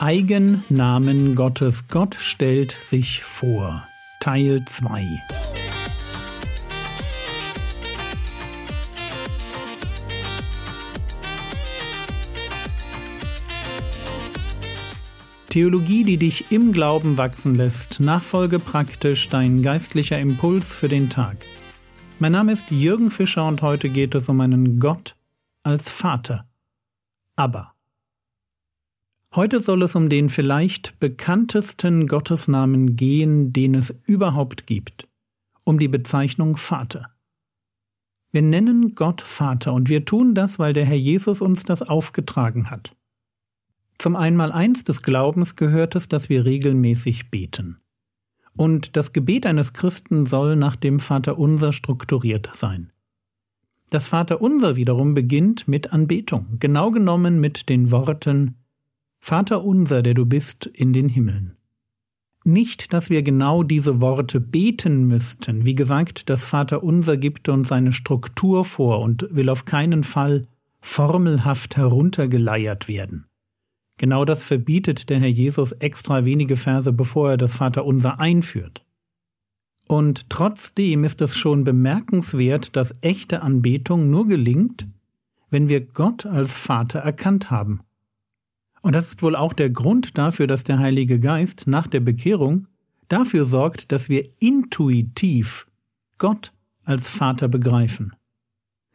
Eigennamen Gottes. Gott stellt sich vor. Teil 2. Theologie, die dich im Glauben wachsen lässt. Nachfolge praktisch dein geistlicher Impuls für den Tag. Mein Name ist Jürgen Fischer und heute geht es um einen Gott als Vater. Aber. Heute soll es um den vielleicht bekanntesten Gottesnamen gehen, den es überhaupt gibt, um die Bezeichnung Vater. Wir nennen Gott Vater und wir tun das, weil der Herr Jesus uns das aufgetragen hat. Zum Einmaleins des Glaubens gehört es, dass wir regelmäßig beten. Und das Gebet eines Christen soll nach dem Vaterunser strukturiert sein. Das Vaterunser wiederum beginnt mit Anbetung, genau genommen mit den Worten Vater unser, der du bist in den Himmeln. Nicht, dass wir genau diese Worte beten müssten. Wie gesagt, das Vaterunser gibt uns eine Struktur vor und will auf keinen Fall formelhaft heruntergeleiert werden. Genau das verbietet der Herr Jesus extra wenige Verse, bevor er das Vaterunser einführt. Und trotzdem ist es schon bemerkenswert, dass echte Anbetung nur gelingt, wenn wir Gott als Vater erkannt haben. Und das ist wohl auch der Grund dafür, dass der Heilige Geist nach der Bekehrung dafür sorgt, dass wir intuitiv Gott als Vater begreifen.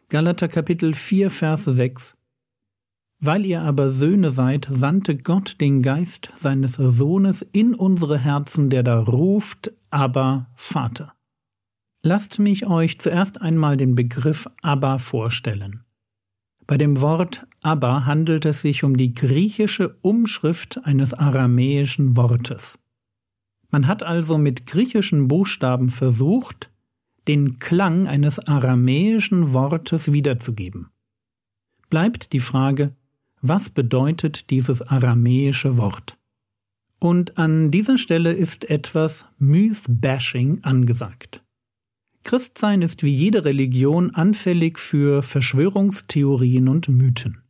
Galater Kapitel 4, Vers 6 Weil ihr aber Söhne seid, sandte Gott den Geist seines Sohnes in unsere Herzen, der da ruft, aber Vater. Lasst mich euch zuerst einmal den Begriff Abba vorstellen. Bei dem Wort Abba handelt es sich um die griechische Umschrift eines aramäischen Wortes. Man hat also mit griechischen Buchstaben versucht, den Klang eines aramäischen Wortes wiederzugeben. Bleibt die Frage, was bedeutet dieses aramäische Wort? Und an dieser Stelle ist etwas Myth-Bashing angesagt. Christsein ist wie jede Religion anfällig für Verschwörungstheorien und Mythen.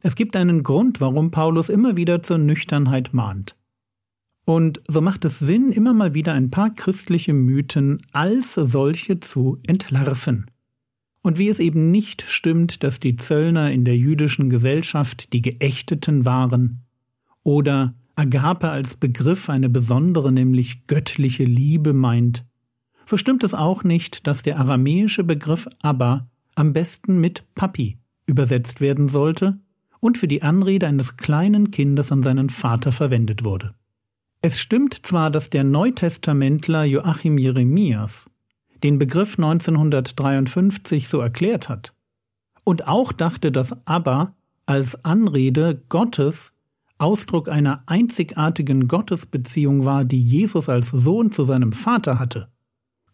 Es gibt einen Grund, warum Paulus immer wieder zur Nüchternheit mahnt. Und so macht es Sinn, immer mal wieder ein paar christliche Mythen als solche zu entlarven. Und wie es eben nicht stimmt, dass die Zöllner in der jüdischen Gesellschaft die Geächteten waren, oder Agape als Begriff eine besondere, nämlich göttliche Liebe meint, so stimmt es auch nicht, dass der aramäische Begriff Abba am besten mit Papi übersetzt werden sollte und für die Anrede eines kleinen Kindes an seinen Vater verwendet wurde. Es stimmt zwar, dass der Neutestamentler Joachim Jeremias den Begriff 1953 so erklärt hat und auch dachte, dass Abba als Anrede Gottes Ausdruck einer einzigartigen Gottesbeziehung war, die Jesus als Sohn zu seinem Vater hatte.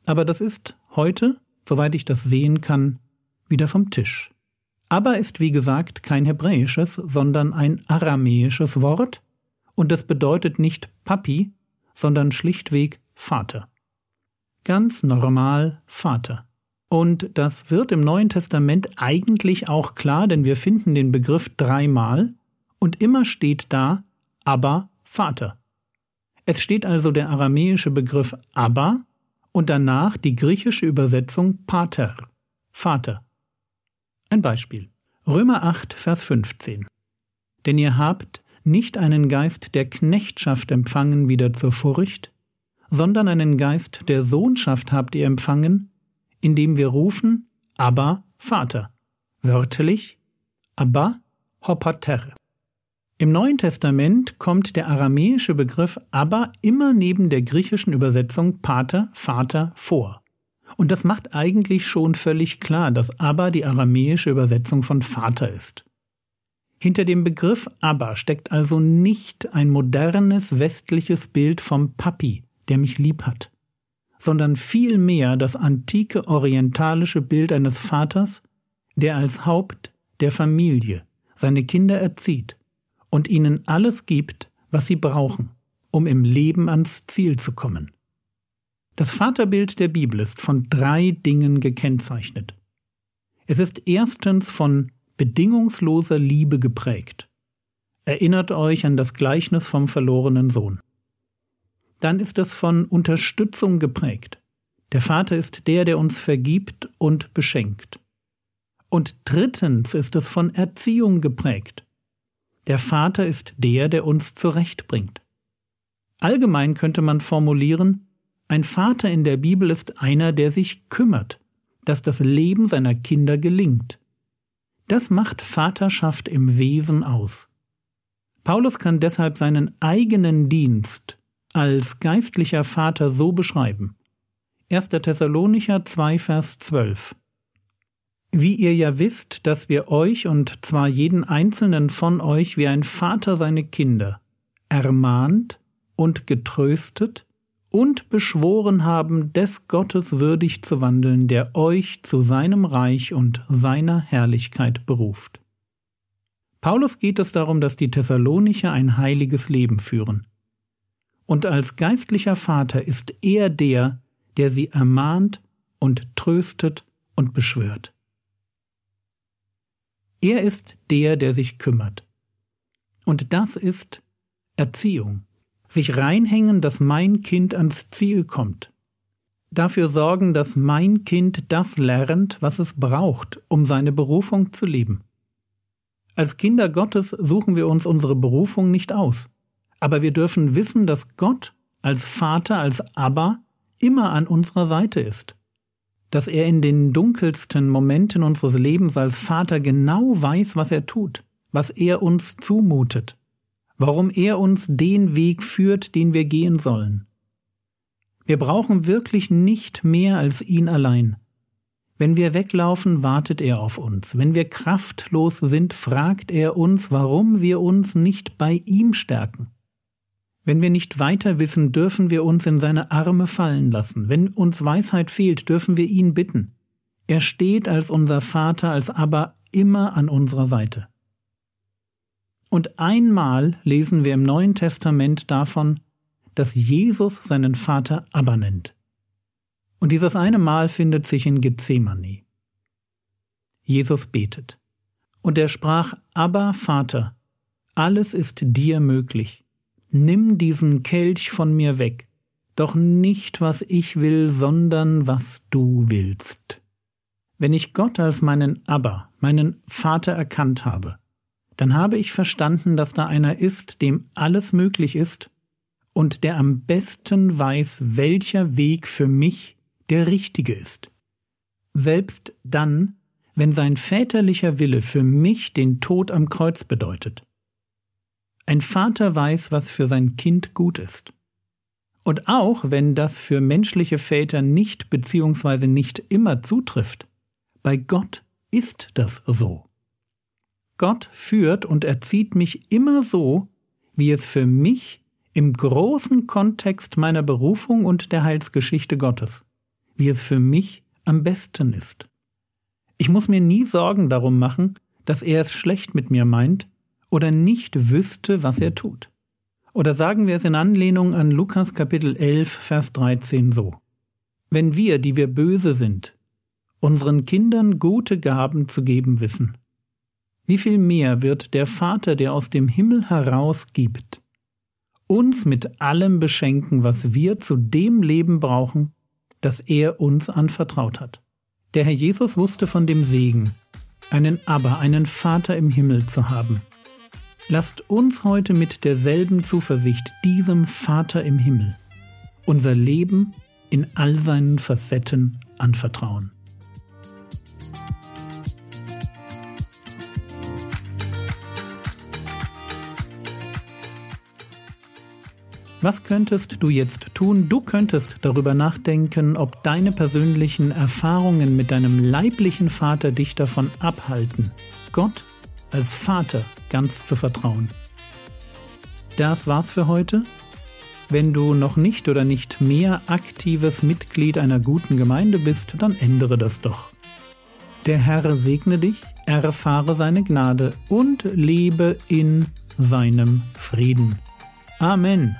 Aber das ist heute, soweit ich das sehen kann, wieder vom Tisch. Aber ist wie gesagt kein hebräisches, sondern ein aramäisches Wort, und es bedeutet nicht Papi, sondern schlichtweg Vater. Ganz normal Vater. Und das wird im Neuen Testament eigentlich auch klar, denn wir finden den Begriff dreimal und immer steht da aber Vater. Es steht also der aramäische Begriff Abba und danach die griechische Übersetzung Pater, Vater. Ein Beispiel. Römer 8, Vers 15. Denn ihr habt nicht einen Geist der Knechtschaft empfangen wieder zur Furcht, sondern einen Geist der Sohnschaft habt ihr empfangen, indem wir rufen, Abba, Vater. Wörtlich, Abba, Hopater. Im Neuen Testament kommt der aramäische Begriff Abba immer neben der griechischen Übersetzung Pater, Vater vor. Und das macht eigentlich schon völlig klar, dass Abba die aramäische Übersetzung von Vater ist. Hinter dem Begriff Abba steckt also nicht ein modernes westliches Bild vom Papi, der mich lieb hat, sondern vielmehr das antike orientalische Bild eines Vaters, der als Haupt der Familie seine Kinder erzieht und ihnen alles gibt, was sie brauchen, um im Leben ans Ziel zu kommen. Das Vaterbild der Bibel ist von drei Dingen gekennzeichnet. Es ist erstens von bedingungsloser Liebe geprägt. Erinnert euch an das Gleichnis vom verlorenen Sohn. Dann ist es von Unterstützung geprägt. Der Vater ist der, der uns vergibt und beschenkt. Und drittens ist es von Erziehung geprägt. Der Vater ist der, der uns zurechtbringt. Allgemein könnte man formulieren, ein Vater in der Bibel ist einer, der sich kümmert, dass das Leben seiner Kinder gelingt. Das macht Vaterschaft im Wesen aus. Paulus kann deshalb seinen eigenen Dienst als geistlicher Vater so beschreiben. 1. Thessalonicher 2, Vers 12. Wie ihr ja wisst, dass wir euch und zwar jeden einzelnen von euch wie ein Vater seine Kinder ermahnt und getröstet und beschworen haben, des Gottes würdig zu wandeln, der euch zu seinem Reich und seiner Herrlichkeit beruft. Paulus geht es darum, dass die Thessalonicher ein heiliges Leben führen. Und als geistlicher Vater ist er der, der sie ermahnt und tröstet und beschwört. Er ist der, der sich kümmert. Und das ist Erziehung sich reinhängen, dass mein Kind ans Ziel kommt. Dafür sorgen, dass mein Kind das lernt, was es braucht, um seine Berufung zu leben. Als Kinder Gottes suchen wir uns unsere Berufung nicht aus, aber wir dürfen wissen, dass Gott als Vater, als Abba immer an unserer Seite ist, dass er in den dunkelsten Momenten unseres Lebens als Vater genau weiß, was er tut, was er uns zumutet warum er uns den Weg führt, den wir gehen sollen. Wir brauchen wirklich nicht mehr als ihn allein. Wenn wir weglaufen, wartet er auf uns. Wenn wir kraftlos sind, fragt er uns, warum wir uns nicht bei ihm stärken. Wenn wir nicht weiter wissen, dürfen wir uns in seine Arme fallen lassen. Wenn uns Weisheit fehlt, dürfen wir ihn bitten. Er steht als unser Vater, als aber immer an unserer Seite. Und einmal lesen wir im Neuen Testament davon, dass Jesus seinen Vater Abba nennt. Und dieses eine Mal findet sich in Gethsemane. Jesus betet. Und er sprach, Abba, Vater, alles ist dir möglich. Nimm diesen Kelch von mir weg, doch nicht was ich will, sondern was du willst. Wenn ich Gott als meinen Abba, meinen Vater erkannt habe, dann habe ich verstanden, dass da einer ist, dem alles möglich ist und der am besten weiß, welcher Weg für mich der richtige ist. Selbst dann, wenn sein väterlicher Wille für mich den Tod am Kreuz bedeutet. Ein Vater weiß, was für sein Kind gut ist. Und auch wenn das für menschliche Väter nicht bzw. nicht immer zutrifft, bei Gott ist das so. Gott führt und erzieht mich immer so, wie es für mich im großen Kontext meiner Berufung und der Heilsgeschichte Gottes, wie es für mich am besten ist. Ich muss mir nie Sorgen darum machen, dass er es schlecht mit mir meint oder nicht wüsste, was er tut. Oder sagen wir es in Anlehnung an Lukas Kapitel 11, Vers 13 so. Wenn wir, die wir böse sind, unseren Kindern gute Gaben zu geben wissen, wie viel mehr wird der Vater, der aus dem Himmel heraus gibt, uns mit allem beschenken, was wir zu dem Leben brauchen, das er uns anvertraut hat. Der Herr Jesus wusste von dem Segen, einen Aber, einen Vater im Himmel zu haben. Lasst uns heute mit derselben Zuversicht diesem Vater im Himmel unser Leben in all seinen Facetten anvertrauen. Was könntest du jetzt tun? Du könntest darüber nachdenken, ob deine persönlichen Erfahrungen mit deinem leiblichen Vater dich davon abhalten, Gott als Vater ganz zu vertrauen. Das war's für heute. Wenn du noch nicht oder nicht mehr aktives Mitglied einer guten Gemeinde bist, dann ändere das doch. Der Herr segne dich, erfahre seine Gnade und lebe in seinem Frieden. Amen.